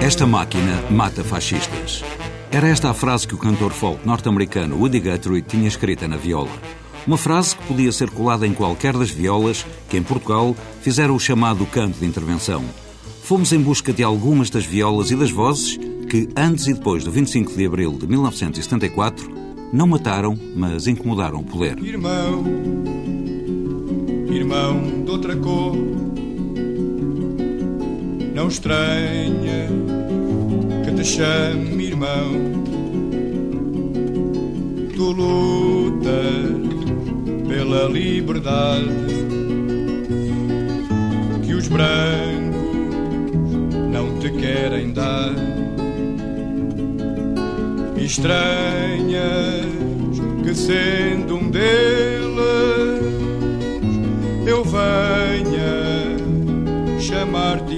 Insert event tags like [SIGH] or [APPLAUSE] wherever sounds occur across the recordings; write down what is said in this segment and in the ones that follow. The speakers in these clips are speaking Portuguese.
Esta máquina mata fascistas. Era esta a frase que o cantor folk norte-americano Woody Guthrie tinha escrita na viola. Uma frase que podia ser colada em qualquer das violas que, em Portugal, fizeram o chamado canto de intervenção. Fomos em busca de algumas das violas e das vozes que, antes e depois do 25 de abril de 1974, não mataram, mas incomodaram o poder. Irmão, irmão de outra cor, não estranha que te chame irmão. Tu lutas pela liberdade que os brancos não te querem dar. Estranhas que sendo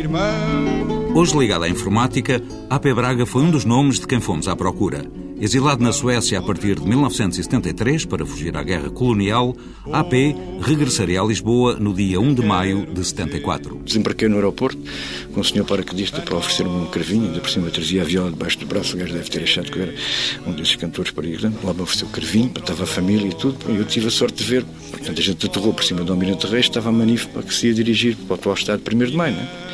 irmão. Hoje ligado à informática, AP Braga foi um dos nomes de quem fomos à procura. Exilado na Suécia a partir de 1973 para fugir à guerra colonial, AP regressaria a Lisboa no dia 1 de maio de 74. Desembarquei no aeroporto com o senhor paraquedista para oferecer-me um carvinho, ainda por cima trazia a viola debaixo do braço, o gajo deve ter achado que eu era um desses cantores para ir. Lá me ofereceu o carvinho, estava a família e tudo, e eu tive a sorte de ver. Portanto, a gente aterrou por cima do Almirante Reis, estava a manif para que se ia dirigir para o atual estado de 1 de maio, não é?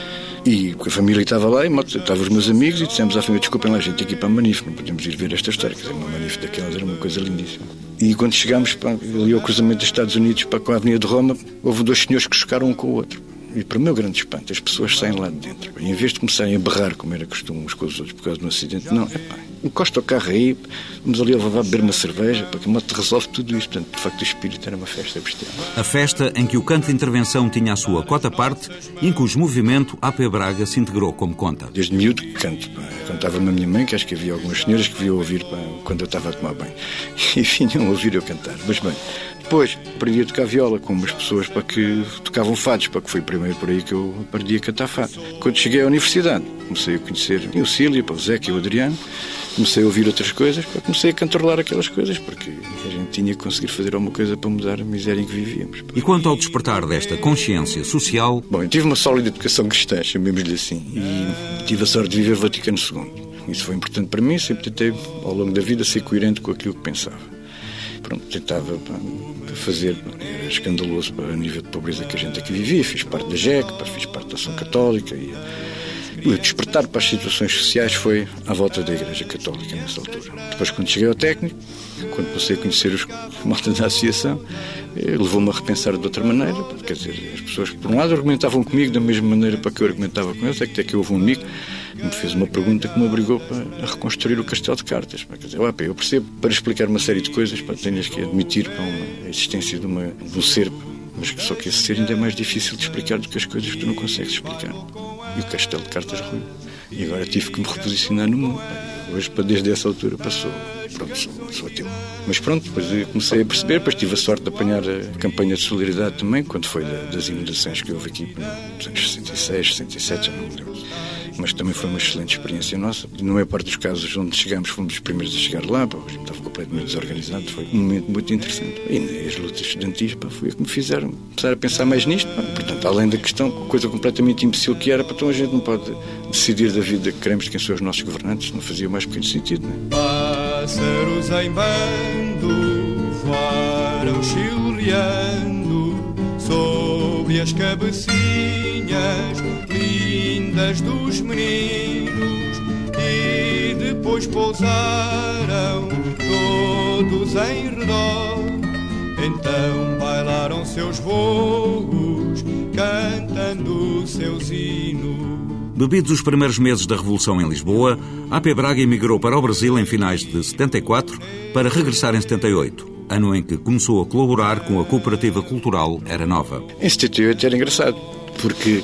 E a família estava lá, e estavam os meus amigos, e dissemos à família: desculpem lá, a gente tem que ir para a Manif, não podemos ir ver esta história. Quer dizer, uma Manif daquelas era uma coisa lindíssima. E quando chegámos para, ali ao cruzamento dos Estados Unidos para com a Avenida de Roma, houve dois senhores que chocaram um com o outro. E para o meu grande espanto, as pessoas saem lá de dentro. E em vez de começarem a berrar, como era costume uns com os outros por causa de um acidente, não, é pá, encosta o carro aí, vamos ali a levar a beber uma cerveja, para que a moto resolve tudo isto. Portanto, de facto, o espírito era uma festa bestial. A festa em que o canto de intervenção tinha a sua cota parte e em cujo movimento AP Braga se integrou como conta. Desde miúdo que canto. Pá. Contava-me a minha mãe, que acho que havia algumas senhoras que vinham ouvir pá, quando eu estava a tomar banho. [LAUGHS] E vinham ouvir eu cantar. Mas bem, depois aprendi a tocar viola com umas pessoas para que tocavam fados, para que foi primeiro por aí que eu aprendi a cantar fado. Quando cheguei à universidade, comecei a conhecer o Cílio, o Zeca e o Adriano, comecei a ouvir outras coisas, comecei a cantarolar aquelas coisas, porque a gente tinha que conseguir fazer alguma coisa para mudar a miséria em que vivíamos. E quanto ao despertar desta consciência social... Bom, eu tive uma sólida educação cristã, chamemos-lhe assim, e tive a sorte de viver Vaticano II. Isso foi importante para mim, sempre tentei, ao longo da vida, ser coerente com aquilo que pensava. Pronto, tentava fazer, era escandaloso para o nível de pobreza que a gente aqui vivia, fiz parte da JEC, fiz parte da Ação Católica e o despertar para as situações sociais foi à volta da Igreja Católica nessa altura. Depois, quando cheguei ao técnico, quando comecei a conhecer os [LAUGHS] malta da associação, levou-me a repensar de outra maneira. Quer dizer, as pessoas, por um lado, argumentavam comigo da mesma maneira para que eu argumentava com eles, é até que houve um amigo que me fez uma pergunta que me obrigou a reconstruir o castelo de cartas. Quer dizer, eu percebo, para explicar uma série de coisas, para tenhas que admitir uma, a existência de, uma, de um ser, mas só que esse ser ainda é mais difícil de explicar do que as coisas que tu não consegues explicar. E o castelo de cartas ruim. E agora tive que me reposicionar no mundo. Hoje, desde essa altura, passou. Pronto, sou, sou ateu. Mas pronto, depois eu comecei a perceber, depois tive a sorte de apanhar a campanha de solidariedade também, quando foi das inundações que houve aqui nos anos 66, 67, já não me lembro mas também foi uma excelente experiência nossa. Na maior parte dos casos onde chegamos, fomos os primeiros a chegar lá, pá, estava completamente desorganizado, foi um momento muito interessante. E as lutas estudantis pá, foi o que me fizeram começar a pensar mais nisto. Pá. Portanto, além da questão, coisa completamente imbecil que era, para então a gente não pode decidir da vida que queremos quem são os nossos governantes, não fazia mais pequeno sentido. Não é? Pássaros em bando voaram chilreando as cabecinhas lindas dos meninos e depois pousaram todos em redor. Então bailaram seus voos, cantando seus hinos. Bebidos os primeiros meses da Revolução em Lisboa, AP Braga emigrou para o Brasil em finais de 74 para regressar em 78, ano em que começou a colaborar com a cooperativa cultural Era Nova. 78 era engraçado, porque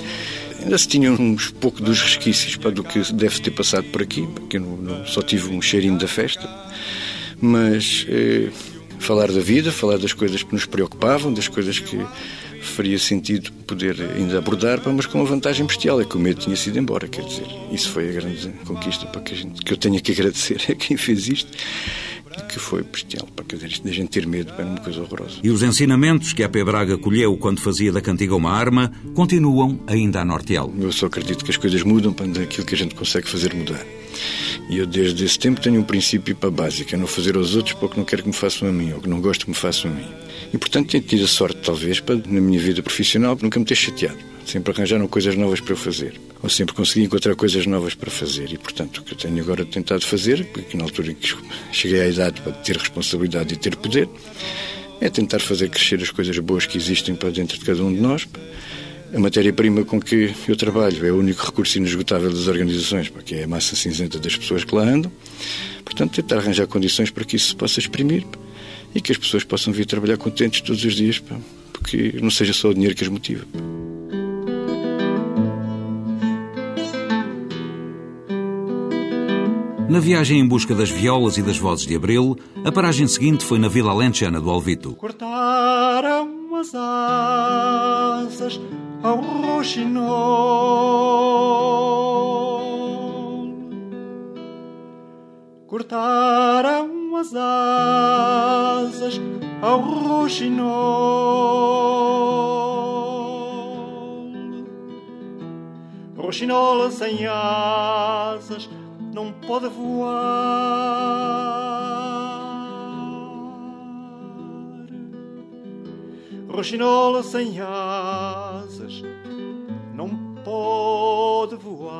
ainda se tinham uns pouco dos resquícios para do que deve ter passado por aqui, porque eu não, não, só tive um cheirinho da festa, mas eh, falar da vida, falar das coisas que nos preocupavam, das coisas que faria sentido poder ainda abordar, mas com uma vantagem bestial, é que o medo tinha sido embora, quer dizer, isso foi a grande conquista para que, a gente, que eu tenho que agradecer [LAUGHS] a quem fez isto. Que foi bestial. Para quer dizer, isto de a gente ter medo é uma coisa horrorosa. E os ensinamentos que a P. Braga colheu quando fazia da cantiga uma arma continuam ainda a norteá-lo. Eu só acredito que as coisas mudam para aquilo que a gente consegue fazer mudar. E eu, desde esse tempo, tenho um princípio para básico: é não fazer aos outros porque não quero que me façam a mim ou que não gosto que me façam a mim. E, portanto, tenho tido a sorte, talvez, para, na minha vida profissional, nunca me ter chateado. Sempre arranjaram coisas novas para fazer. Ou sempre consegui encontrar coisas novas para fazer. E, portanto, o que eu tenho agora tentado fazer, porque na altura em que cheguei à idade para ter responsabilidade e ter poder, é tentar fazer crescer as coisas boas que existem para dentro de cada um de nós. A matéria-prima com que eu trabalho é o único recurso inesgotável das organizações, porque é a massa cinzenta das pessoas que lá andam. Portanto, tentar arranjar condições para que isso se possa exprimir e que as pessoas possam vir trabalhar contentes todos os dias, porque não seja só o dinheiro que as motiva. Na viagem em busca das violas e das vozes de Abril, a paragem seguinte foi na Vila Alentejana do Alvito. Cortaram as asas ao roxinol. Cortaram as asas ao roxinol. Roxinol sem asas pode voar. Roxinola sem asas não pode voar.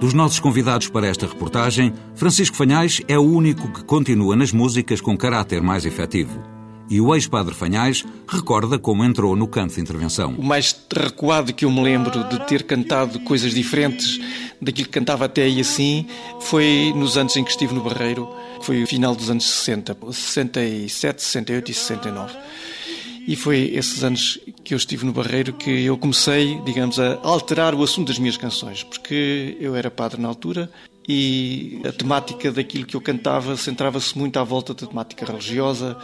Dos nossos convidados para esta reportagem, Francisco Fanhais é o único que continua nas músicas com caráter mais efetivo e o ex-padre Fanhais recorda como entrou no canto de intervenção. O mais recuado que eu me lembro de ter cantado coisas diferentes daquilo que cantava até aí assim foi nos anos em que estive no Barreiro, que foi o final dos anos 60, 67, 68 e 69. E foi esses anos que eu estive no Barreiro que eu comecei, digamos, a alterar o assunto das minhas canções, porque eu era padre na altura e a temática daquilo que eu cantava centrava-se muito à volta da temática religiosa,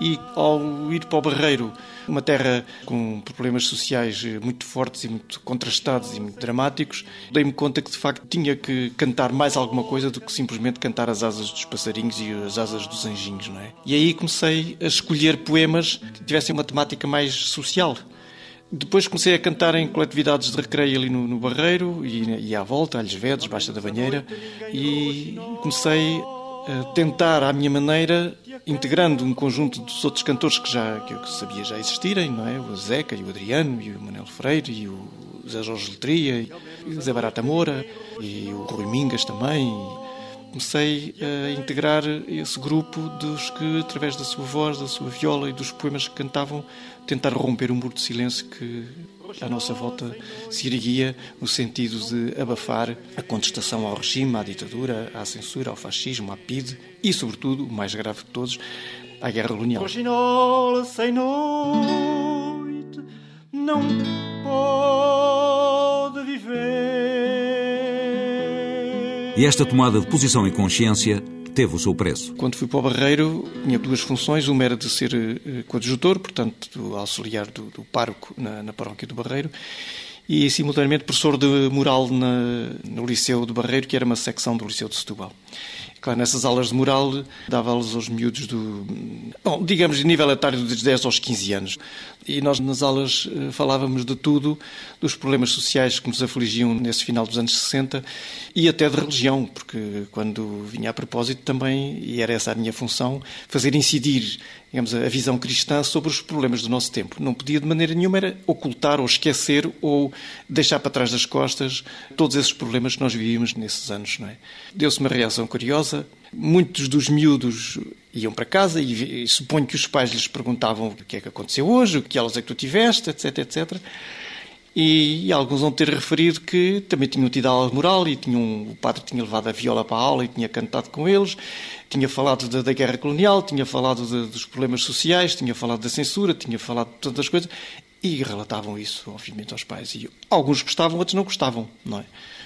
e ao ir para o Barreiro, uma terra com problemas sociais muito fortes e muito contrastados e muito dramáticos, dei-me conta que de facto tinha que cantar mais alguma coisa do que simplesmente cantar as asas dos passarinhos e as asas dos anjinhos, não é? E aí comecei a escolher poemas que tivessem uma temática mais social. Depois comecei a cantar em coletividades de recreio ali no, no Barreiro e, e à volta, Alhos Vedes, Baixa da Banheira, e comecei a tentar, à minha maneira, integrando um conjunto dos outros cantores que já que eu sabia já existirem, não é? O Zeca e o Adriano e o Manel Freire e o Zé Jorge Letria e o Zé Barata Moura e o Rui Mingas também. Comecei a integrar esse grupo dos que, através da sua voz, da sua viola e dos poemas que cantavam, tentaram romper um muro de silêncio que à nossa volta se erguia no sentido de abafar a contestação ao regime, à ditadura, à censura, ao fascismo, à PIDE e, sobretudo, o mais grave de todos, à guerra colonial. Roxinola sem noite não pode viver. E esta tomada de posição e consciência teve o seu preço. Quando fui para o Barreiro, tinha duas funções. Uma era de ser uh, coadjutor, portanto, auxiliar do, do pároco na, na paróquia do Barreiro, e simultaneamente professor de moral na, no Liceu do Barreiro, que era uma secção do Liceu de Setúbal. Claro, nessas aulas de moral, dava aulas aos miúdos do, bom, digamos, de nível etário dos 10 aos 15 anos. E nós nas aulas eh, falávamos de tudo, dos problemas sociais que nos afligiam nesse final dos anos 60 e até de religião, porque quando vinha a propósito também, e era essa a minha função, fazer incidir digamos, a visão cristã sobre os problemas do nosso tempo. Não podia de maneira nenhuma era ocultar ou esquecer ou deixar para trás das costas todos esses problemas que nós vivíamos nesses anos. Não é? Deu-se uma reação curiosa. Muitos dos miúdos iam para casa e, e suponho que os pais lhes perguntavam o que é que aconteceu hoje, o que aulas é que tu tiveste, etc, etc. E, alguns vão ter referido que também tinham tido aula moral e tinham, o padre tinha levado a viola para a aula e tinha cantado com eles, tinha falado da, da guerra colonial, tinha falado de, dos problemas sociais, tinha falado da censura, tinha falado de tantas coisas e relatavam isso, obviamente, aos pais. E alguns gostavam, outros não gostavam, não é?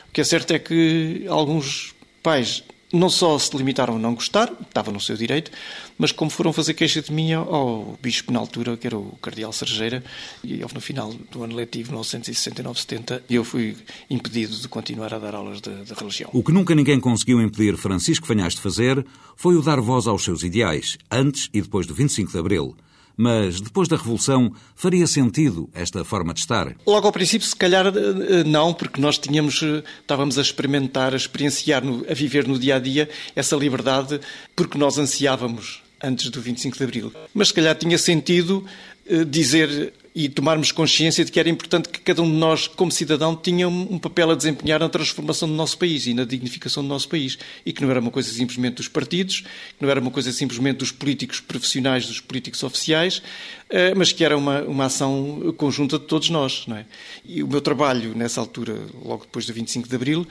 O que é certo é que alguns pais não só se limitaram a não gostar, estava no seu direito, mas como foram fazer queixa de mim ao bispo na altura, que era o cardeal Sergeira, e no final do ano letivo, 1969-70, eu fui impedido de continuar a dar aulas de, de religião. O que nunca ninguém conseguiu impedir Francisco Fanhás de fazer foi o dar voz aos seus ideais, antes e depois do 25 de Abril. Mas depois da Revolução faria sentido esta forma de estar? Logo ao princípio, se calhar eh, não, porque nós tínhamos, eh, estávamos a experimentar, a experienciar, a viver no dia a dia essa liberdade, porque nós ansiávamos antes do 25 de Abril. Mas se calhar tinha sentido eh, dizer e tomarmos consciência de que era importante que cada um de nós, como cidadão, tinha um papel a desempenhar na transformação do nosso país e na dignificação do nosso país. E que não era uma coisa simplesmente dos partidos, que não era uma coisa simplesmente dos políticos profissionais, dos políticos oficiais, eh, mas que era uma, uma ação conjunta de todos nós. Não é? E o meu trabalho, nessa altura, logo depois do 25 de Abril,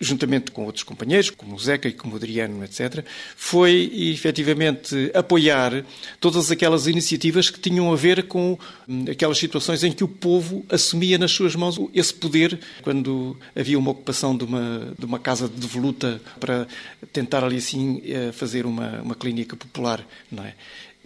juntamente com outros companheiros, como o Zeca e como o Adriano, etc., foi efetivamente apoiar todas aquelas iniciativas que tinham a ver com hum, aquelas situações em que o povo assumia nas suas mãos esse poder, quando havia uma ocupação de uma, de uma casa de devoluta para tentar ali assim eh, fazer uma, uma clínica popular, não é?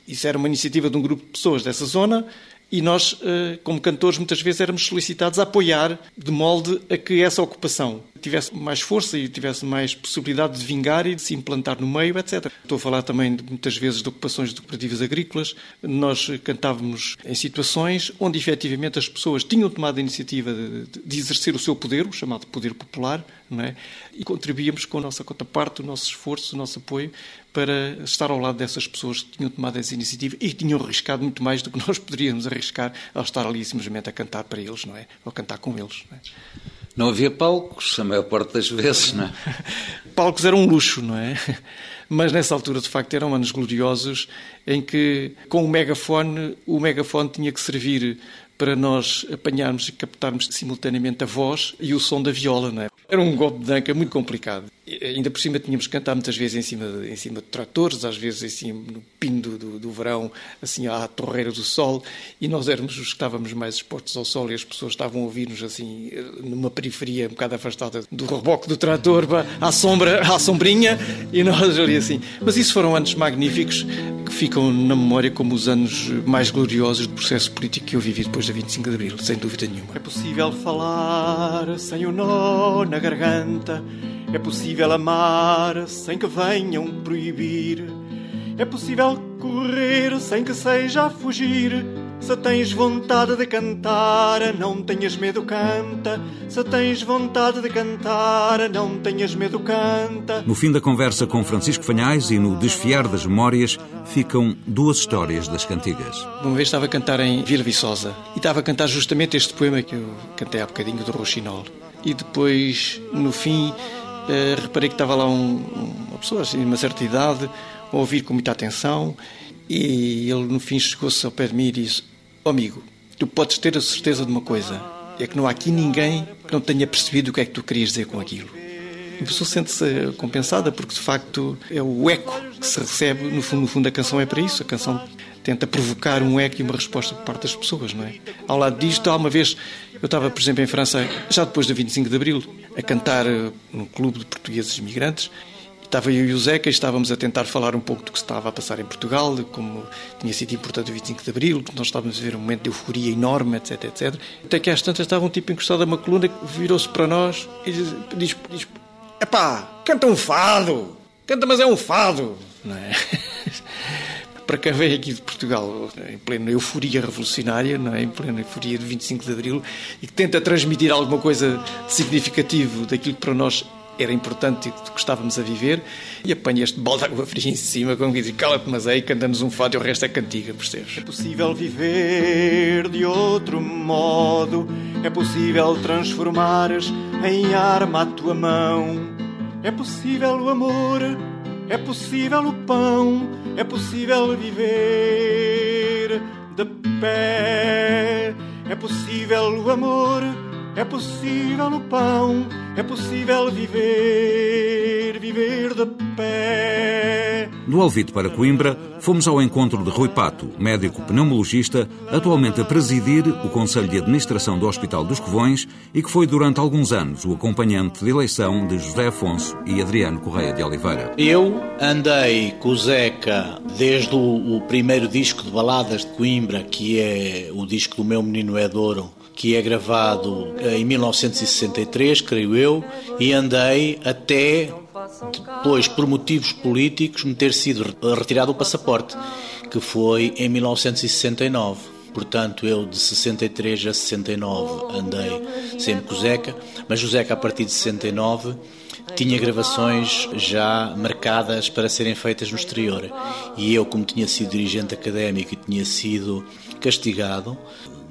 Isso era uma iniciativa de um grupo de pessoas dessa zona e nós, eh, como cantores, muitas vezes éramos solicitados a apoiar de molde a que essa ocupação tivesse mais força e tivesse mais possibilidade de vingar e de se implantar no meio, etc. Estou a falar também muitas vezes de ocupações de cooperativas agrícolas. Nós cantávamos em situações onde efetivamente as pessoas tinham tomado a iniciativa de, de exercer o seu poder, o chamado poder popular, é? e contribuíamos com a nossa cota parte, o nosso esforço, o nosso apoio para estar ao lado dessas pessoas que tinham tomado essa iniciativa e tinham arriscado muito mais do que [LAUGHS] nós poderíamos arriscar ao estar ali simplesmente a cantar para eles, não é? Ou cantar com eles. Não é? Não havia palcos, a maior parte das vezes, não é? [LAUGHS] palcos eram um luxo, não é? Mas nessa altura, de facto, eram anos gloriosos em que, com o megafone, o megafone tinha que servir para nós apanharmos e captarmos simultaneamente a voz e o som da viola, não é? Era um golpe de anca muito complicado. Ainda por cima tínhamos que cantar muitas vezes em cima de, em cima de tratores, às vezes assim no pino do, do, do, verão, assim à torreira do sol, e nós éramos os que estávamos mais expostos ao sol e as pessoas estavam a ouvir-nos assim numa periferia um bocado afastada do reboque do trator, à sombra, à sombrinha, e nós ali assim. Mas isso foram anos magníficos que ficam na memória como os anos mais gloriosos do processo político que eu vivi depois da 25 de Abril, sem dúvida nenhuma. É possível falar sem o nó na garganta é possível amar sem que venham proibir. É possível correr sem que seja a fugir. Se tens vontade de cantar, não tenhas medo, canta. Se tens vontade de cantar, não tenhas medo, canta. No fim da conversa com Francisco Fanhais e no desfiar das memórias, ficam duas histórias das cantigas. Uma vez estava a cantar em Vila Viçosa e estava a cantar justamente este poema que eu cantei há bocadinho do Rochinol. E depois, no fim, Uh, reparei que estava lá um, uma pessoa assim, de uma certa idade a ouvir com muita atenção e ele no fim chegou-se ao pé de mim e disse oh, amigo, tu podes ter a certeza de uma coisa é que não há aqui ninguém que não tenha percebido o que é que tu querias dizer com aquilo e a pessoa sente-se compensada porque de facto é o eco que se recebe no fundo, no fundo a canção é para isso a canção tenta provocar um eco e uma resposta por parte das pessoas, não é? Ao lado disto, há uma vez, eu estava, por exemplo, em França, já depois do 25 de Abril, a cantar eh, num clube de portugueses imigrantes, Estava eu e o Zeca e estávamos a tentar falar um pouco do que se estava a passar em Portugal, de como tinha sido importante o 25 de Abril, que nós estávamos a ver um momento de euforia enorme, etc, etc. Até que às tantas estava um tipo encostado a uma coluna que virou-se para nós e diz, diz, diz Epá, canta um fado! Canta, mas é um fado! Não é? [LAUGHS] para quem veio aqui de Portugal em plena euforia revolucionária, é? em plena euforia de 25 de Abril, e que tenta transmitir alguma coisa significativo daquilo que para nós era importante e que gostávamos a viver, e apanha este balde de água fria em cima, como diz, cala-te, mas aí canta-nos um fado e o resto é cantiga, percebes? É possível viver de outro modo, é possível transformares em arma a tua mão, é possível o amor é possível o pão, é possível viver de pé. É possível o amor, é possível o pão, é possível viver, viver de pé. Do Alvite para Coimbra, fomos ao encontro de Rui Pato, médico pneumologista, atualmente a presidir o Conselho de Administração do Hospital dos Covões e que foi durante alguns anos o acompanhante de eleição de José Afonso e Adriano Correia de Oliveira. Eu andei com o Zeca desde o, o primeiro disco de baladas de Coimbra, que é o disco do meu menino Edouro, que é gravado eh, em 1963, creio eu, e andei até depois, por motivos políticos, me ter sido retirado o passaporte, que foi em 1969. Portanto, eu de 63 a 69 andei sempre com o Zeca, mas o Zeca, a partir de 69, tinha gravações já marcadas para serem feitas no exterior. E eu, como tinha sido dirigente académico e tinha sido castigado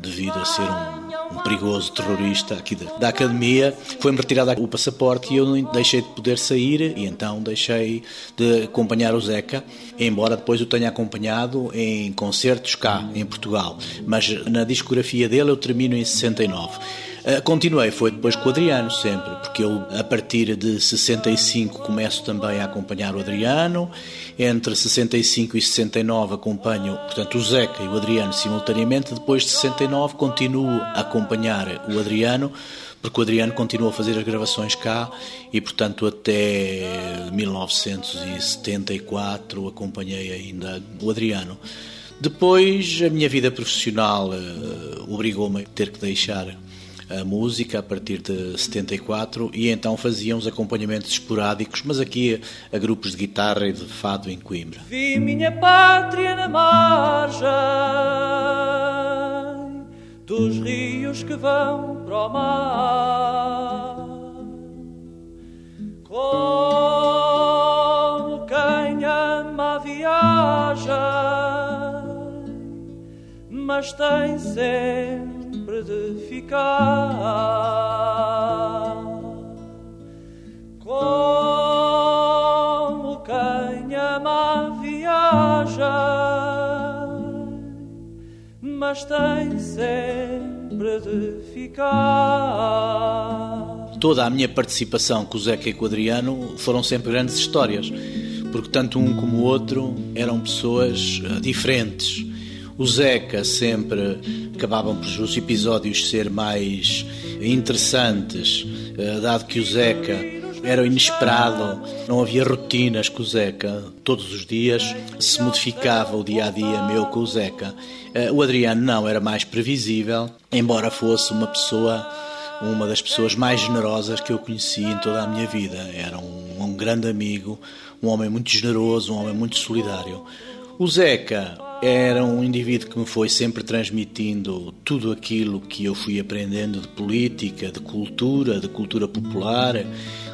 devido a ser um um perigoso terrorista aqui da, da academia, foi-me retirado o passaporte e eu deixei de poder sair e então deixei de acompanhar o Zeca, embora depois o tenha acompanhado em concertos cá, em Portugal. Mas na discografia dele eu termino em 69. Uh, continuei, foi depois com o Adriano sempre, porque eu a partir de 65 começo também a acompanhar o Adriano, entre 65 e 69 acompanho, portanto, o Zeca e o Adriano simultaneamente, depois de 69 continuo a acompanhar o Adriano, porque o Adriano continua a fazer as gravações cá e, portanto, até 1974 acompanhei ainda o Adriano. Depois, a minha vida profissional uh, obrigou-me a ter que deixar a música a partir de 74 e então fazíamos acompanhamentos esporádicos, mas aqui a, grupos de guitarra e de fado em Coimbra. Vi minha pátria na margem dos rios que vão para o mar. Como quem ama a viagem, mas tem sempre de ficar como quem ama viaja, mas tem sempre de ficar. Toda a minha participação com o Zeca e com o Adriano foram sempre grandes histórias, porque tanto um como o outro eram pessoas eh, diferentes o Zeca sempre acabavam por os episódios ser mais interessantes, eh, dado que o Zeca era inesperado, não havia rotinas com o Zeca. Todos os dias se modificava o dia a dia meu com o Zeca. Eh, o Adriano não, era mais previsível, embora fosse uma pessoa, uma das pessoas mais generosas que eu conheci em toda a minha vida. Era um, um grande amigo, um homem muito generoso, um homem muito solidário. O Zeca era um indivíduo que me foi sempre transmitindo tudo aquilo que eu fui aprendendo de política, de cultura, de cultura popular.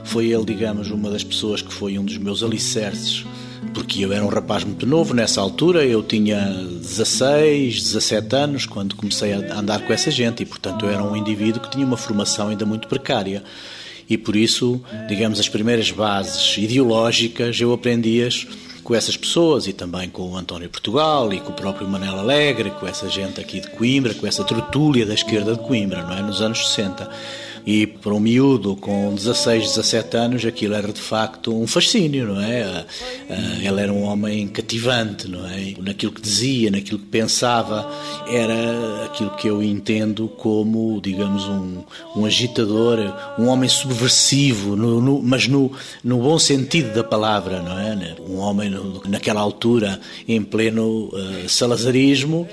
Foi ele, digamos, uma das pessoas que foi um dos meus alicerces, porque eu era um rapaz muito novo nessa altura, eu tinha 16, 17 anos quando comecei a andar com essa gente e, portanto, eu era um indivíduo que tinha uma formação ainda muito precária. E por isso, digamos, as primeiras bases ideológicas eu aprendi-as com essas pessoas e também com o António Portugal e com o próprio Manel Alegre, com essa gente aqui de Coimbra, com essa tertúlia da esquerda de Coimbra, não é? Nos anos 60. E para um miúdo com 16, 17 anos, aquilo era de facto um fascínio, não é? Ah, ah, ele era um homem cativante, não é? Naquilo que dizia, naquilo que pensava, era aquilo que eu entendo como, digamos, um, um agitador, um homem subversivo, no, no, mas no, no bom sentido da palavra, não é? Um homem naquela altura, em pleno uh, salazarismo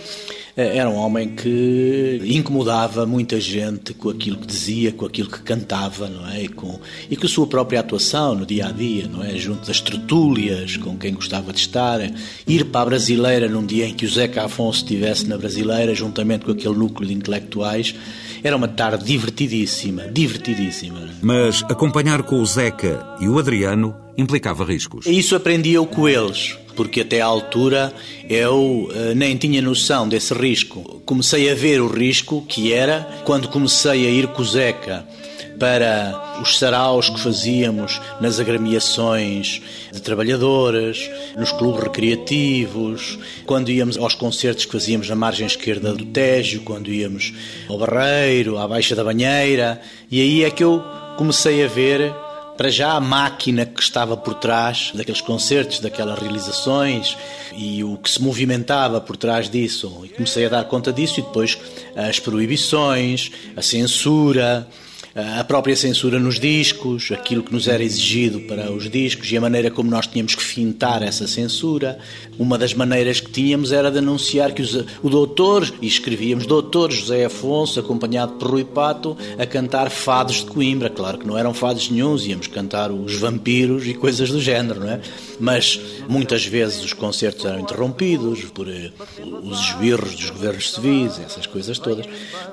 era um homem que incomodava muita gente com aquilo que dizia, com aquilo que cantava, não é? E com, e com a sua própria atuação no dia a dia, não é? Junto das tertúlias, com quem gostava de estar, ir para a Brasileira num dia em que o Zeca Afonso estivesse na Brasileira, juntamente com aquele núcleo de intelectuais. Era uma tarde divertidíssima, divertidíssima. Mas acompanhar com o Zeca e o Adriano implicava riscos. Isso aprendi eu com eles porque até à altura eu uh, nem tinha noção desse risco. Comecei a ver o risco que era quando comecei a ir com Zeca para os saraus que fazíamos nas agremiações de trabalhadoras, nos clubes recreativos, quando íamos aos concertos que fazíamos na margem esquerda do Tejo, quando íamos ao Barreiro, à Baixa da Banheira, e aí é que eu comecei a ver para já a máquina que estava por trás daqueles concertos, daquelas realizações e o que se movimentava por trás disso. E comecei a dar conta disso e depois as proibições, a censura, a própria censura nos discos, aquilo que nos era exigido para os discos e a maneira como nós tínhamos que fintar essa censura. Uma das maneiras que tínhamos era de anunciar que os, o doutor, e escrevíamos doutor José Afonso, acompanhado por Rui Pato, a cantar fados de Coimbra. Claro que não eram fados nenhums, íamos cantar os vampiros e coisas do género, não é? Mas muitas vezes os concertos eram interrompidos por uh, os esbirros dos governos civis, essas coisas todas.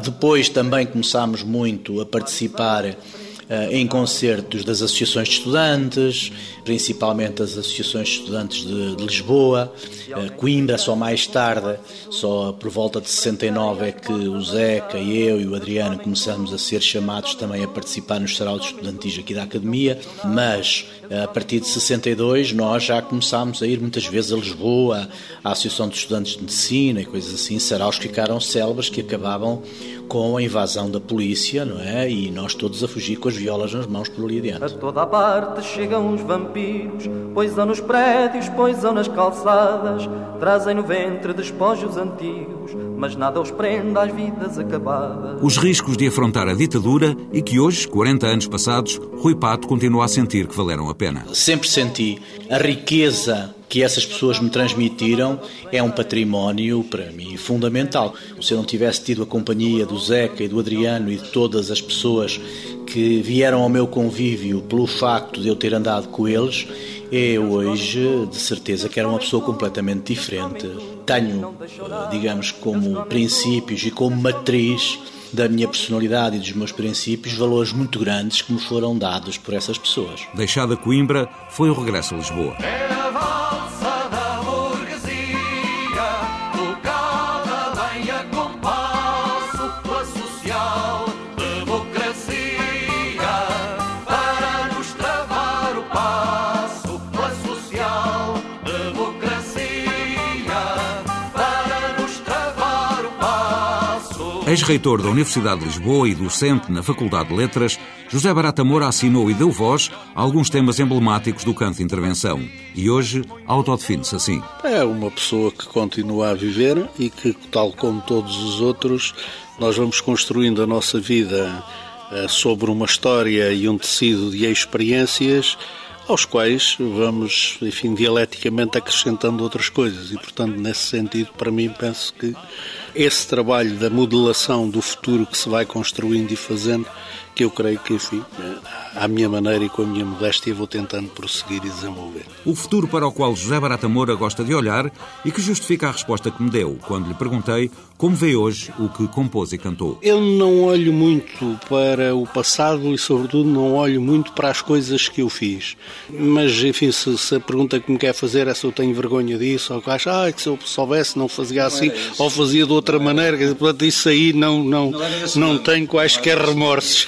Depois também começámos muito a participar participar uh, em concertos das associações de estudantes, principalmente as associações de estudantes de, de Lisboa, uh, Coimbra, só mais tarde, só por volta de 69 é que o Zeca, eu e o Adriano começamos a ser chamados também a participar nos sarautos estudantis aqui da Academia, mas a partir de 62 nós já começámos a ir muitas vezes a Lisboa, à Associação de Estudantes de Medicina e coisas assim, saraus que ficaram célebres que acabavam com a invasão da polícia, não é? E nós todos a fugir com as violas nas mãos por ali adiante. A toda a parte chegam os vampiros, poisam nos prédios, poisam nas calçadas, trazem no ventre despojos antigos, mas nada os prende às vidas acabadas. Os riscos de afrontar a ditadura e que hoje, 40 anos passados, Rui Pato continua a sentir que valeram a pena. Sempre senti a riqueza que essas pessoas me transmitiram é um património para mim fundamental. Se eu não tivesse tido a companhia do Zeca e do Adriano e de todas as pessoas que vieram ao meu convívio pelo facto de eu ter andado com eles, eu hoje de certeza que era uma pessoa completamente diferente. Tenho, digamos, como princípios e como matriz da minha personalidade e dos meus princípios valores muito grandes que me foram dados por essas pessoas. Deixada Coimbra, foi o regresso a Lisboa. Ex-reitor da Universidade de Lisboa e docente na Faculdade de Letras, José Barata Moura assinou e deu voz a alguns temas emblemáticos do canto de intervenção. E hoje autodefine-se assim. É uma pessoa que continua a viver e que, tal como todos os outros, nós vamos construindo a nossa vida eh, sobre uma história e um tecido de experiências aos quais vamos, enfim, dialeticamente acrescentando outras coisas. E, portanto, nesse sentido, para mim, penso que esse trabalho da modelação do futuro que se vai construindo e fazendo que eu creio que, enfim, à minha maneira e com a minha modéstia, vou tentando prosseguir e desenvolver. O futuro para o qual José Barata Moura gosta de olhar e que justifica a resposta que me deu quando lhe perguntei como vê hoje o que compôs e cantou. Eu não olho muito para o passado e, sobretudo, não olho muito para as coisas que eu fiz. Mas, enfim, se, se a pergunta que me quer fazer é se eu tenho vergonha disso, ou que acho, ah, que se eu soubesse não fazia assim, não ou fazia de outra maneira, portanto, isso aí não, não, não, não tenho quaisquer remorsos.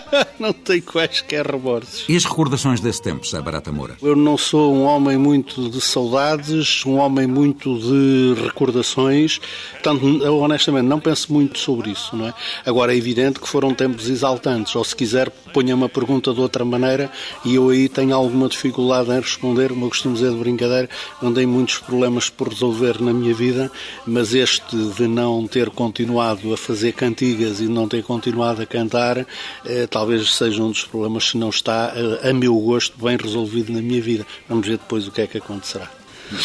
[LAUGHS] não tenho quaisquer remorsos. E as recordações desse tempo, Zé Barata Moura? Eu não sou um homem muito de saudades, um homem muito de recordações. Portanto, eu honestamente não penso muito sobre isso, não é? Agora é evidente que foram tempos exaltantes, ou se quiser, ponha uma pergunta de outra maneira e eu aí tenho alguma dificuldade em responder. O meu costume dizer de brincadeira, não tenho muitos problemas por resolver na minha vida, mas este de não ter continuado a fazer cantigas e não ter continuado a cantar eh, talvez seja um dos problemas se não está, eh, a meu gosto, bem resolvido na minha vida. Vamos ver depois o que é que acontecerá.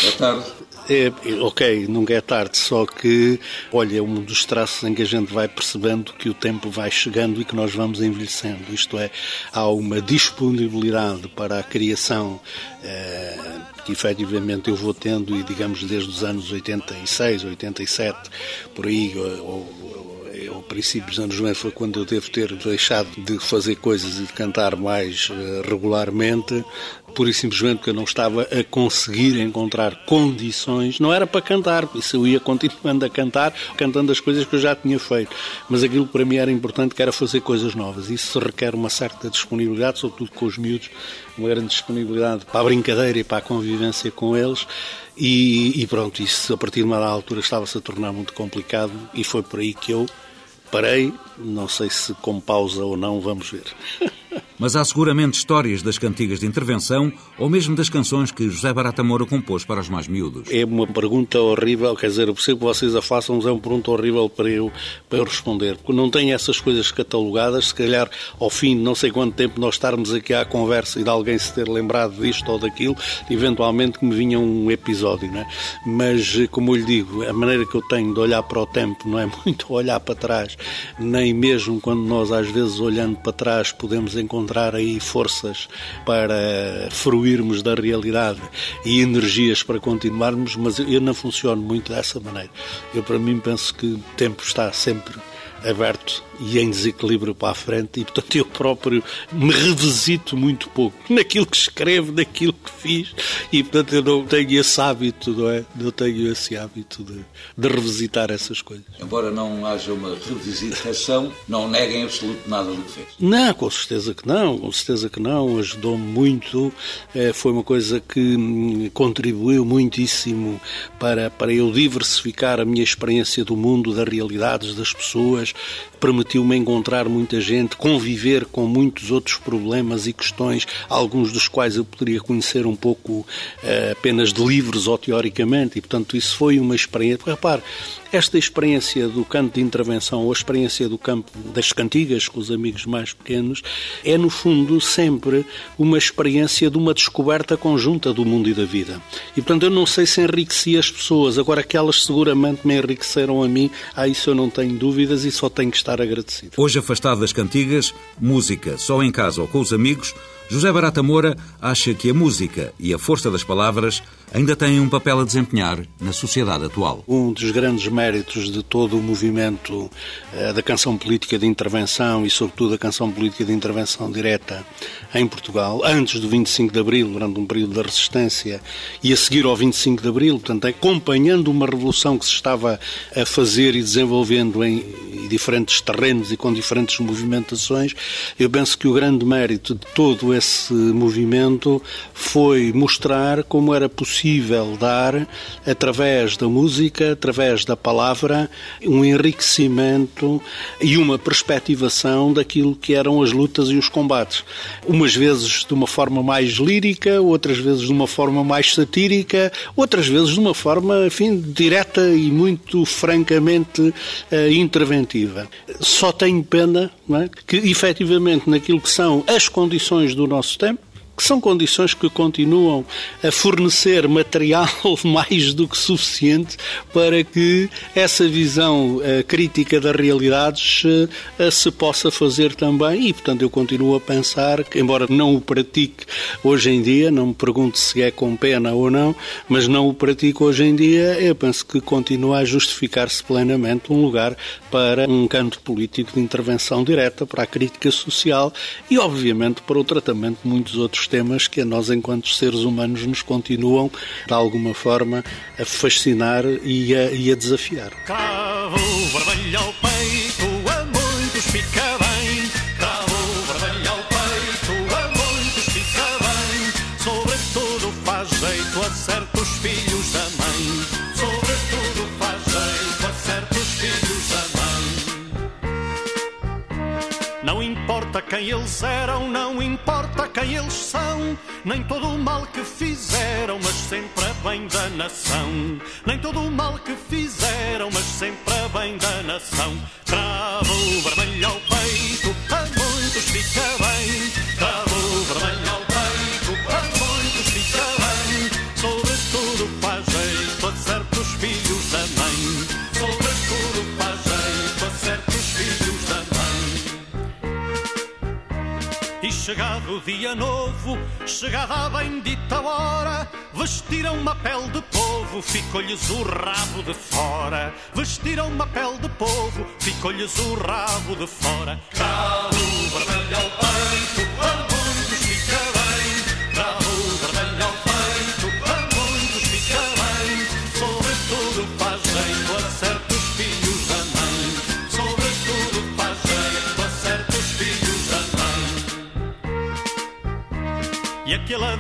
É tarde. É, ok, nunca é tarde, só que, olha, é um dos traços em que a gente vai percebendo que o tempo vai chegando e que nós vamos envelhecendo. Isto é, há uma disponibilidade para a criação eh, que efetivamente eu vou tendo, e digamos desde os anos 86, 87, por aí, ou, ao princípio dos anos 90 foi quando eu devo ter deixado de fazer coisas e de cantar mais uh, regularmente, pura e simplesmente porque eu não estava a conseguir encontrar condições, não era para cantar, isso eu ia continuando a cantar, cantando as coisas que eu já tinha feito, mas aquilo para mim era importante que era fazer coisas novas, isso requer uma certa disponibilidade, sobretudo com os miúdos, uma grande disponibilidade para a brincadeira e para a convivência com eles, e, e pronto, isso a partir de uma altura estava-se a tornar muito complicado e foi por aí que eu parei, não sei se com pausa ou não, vamos ver. [LAUGHS] mas há seguramente histórias das cantigas de intervenção ou mesmo das canções que José Barata Moura compôs para os mais miúdos. É uma pergunta horrível, quer dizer, eu percebo que vocês a façam, mas é uma pergunta horrível para eu, para eu responder, porque não tenho essas coisas catalogadas, se calhar ao fim de não sei quanto tempo nós estarmos aqui à conversa e de alguém se ter lembrado disto ou daquilo, eventualmente que me vinha um episódio, não é? Mas, como eu lhe digo, a maneira que eu tenho de olhar para o tempo não é [LAUGHS] muito olhar para trás, nem mesmo quando nós às vezes olhando para trás podemos encontrar aí forças para fruirmos da realidade e energias para continuarmos, mas eu não funciono muito dessa maneira. Eu, para mim, penso que o tempo está sempre aberto e em desequilíbrio para a frente, e portanto eu próprio me revisito muito pouco naquilo que escrevo, naquilo que fiz, e portanto eu não tenho esse hábito, não é? Não tenho esse hábito de, de revisitar essas coisas. Embora não haja uma revisitação, não neguem absolutamente nada do que fez. Não, com certeza que não, com certeza que não, ajudou-me muito, é, foi uma coisa que hum, contribuiu muitíssimo para, para eu diversificar a minha experiência do mundo, das realidades das pessoas, hommage permitiu-me encontrar muita gente, conviver com muitos outros problemas e questões, alguns dos quais eu poderia conhecer um pouco uh, apenas de livros ou teoricamente, e portanto isso foi uma experiência. Repare, esta experiência do canto de intervenção ou a experiência do campo das cantigas com os amigos mais pequenos é, no fundo, sempre uma experiência de uma descoberta conjunta do mundo e da vida. E, portanto, eu não sei se enriqueci as pessoas, agora que elas seguramente me enriqueceram a mim, a isso eu não tenho dúvidas e só tenho que estar agradecido. Hoje, afastado das cantigas, música só em casa ou com os amigos, José Barata Moura acha que a música e a força das palavras ainda têm um papel a desempenhar na sociedade atual. Um dos grandes méritos de todo o movimento eh, da canção política de intervenção e, sobretudo, da canção política de intervenção direta em Portugal, antes do 25 de Abril, durante um período da resistência, e a seguir ao 25 de Abril, portanto, acompanhando uma revolução que se estava a fazer e desenvolvendo em diferentes terrenos e com diferentes movimentações, eu penso que o grande mérito de todo esse movimento foi mostrar como era possível dar, através da música, através da palavra, um enriquecimento e uma perspectivação daquilo que eram as lutas e os combates. Umas vezes de uma forma mais lírica, outras vezes de uma forma mais satírica, outras vezes de uma forma, enfim, direta e muito francamente uh, interventiva. Só tenho pena é, que, efetivamente, naquilo que são as condições do nosso tempo, que são condições que continuam a fornecer material [LAUGHS] mais do que suficiente para que essa visão uh, crítica das realidades uh, se possa fazer também. E, portanto, eu continuo a pensar que, embora não o pratique hoje em dia, não me pergunto se é com pena ou não, mas não o pratico hoje em dia, eu penso que continua a justificar-se plenamente um lugar para um canto político de intervenção direta, para a crítica social e, obviamente, para o tratamento de muitos outros temas que a nós, enquanto seres humanos, nos continuam, de alguma forma, a fascinar e a, e a desafiar. Cravo ao peito, a muitos fica bem. Cravo ao peito, a muitos fica bem. Sobretudo faz jeito a certos filhos da mãe. Quem eles eram, não importa quem eles são, nem todo o mal que fizeram, mas sempre a bem da nação. Nem todo o mal que fizeram, mas sempre a bem da nação. Cravo vermelho ao peito, a muitos fica bem. Chegado o dia novo, chegada a bendita hora, vestiram uma pele de povo, ficou-lhes o rabo de fora. Vestiram uma pele de povo, ficou-lhes o rabo de fora. Cravo vermelho ao peito,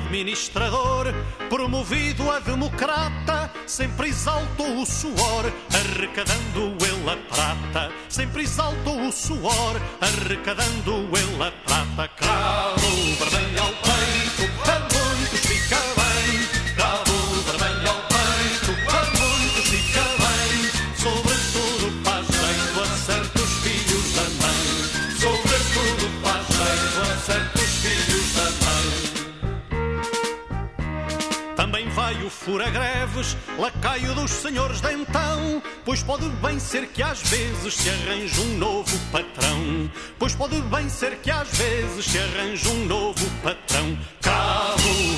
administrador, promovido a democrata, sempre exaltou o suor, arrecadando ele a prata. Sempre exaltou o suor, arrecadando ele a prata. Lacaio dos senhores de então. Pois pode bem ser que às vezes se arranje um novo patrão. Pois pode bem ser que às vezes se arranje um novo patrão. Cravo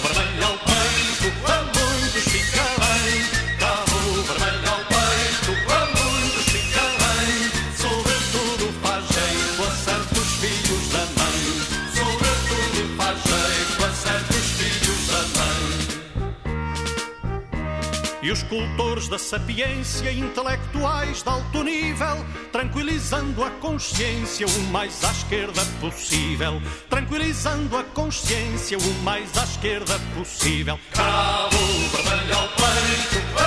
cultores da sapiência, intelectuais de alto nível, tranquilizando a consciência o mais à esquerda possível. Tranquilizando a consciência o mais à esquerda possível. Cravo vermelho ao peito,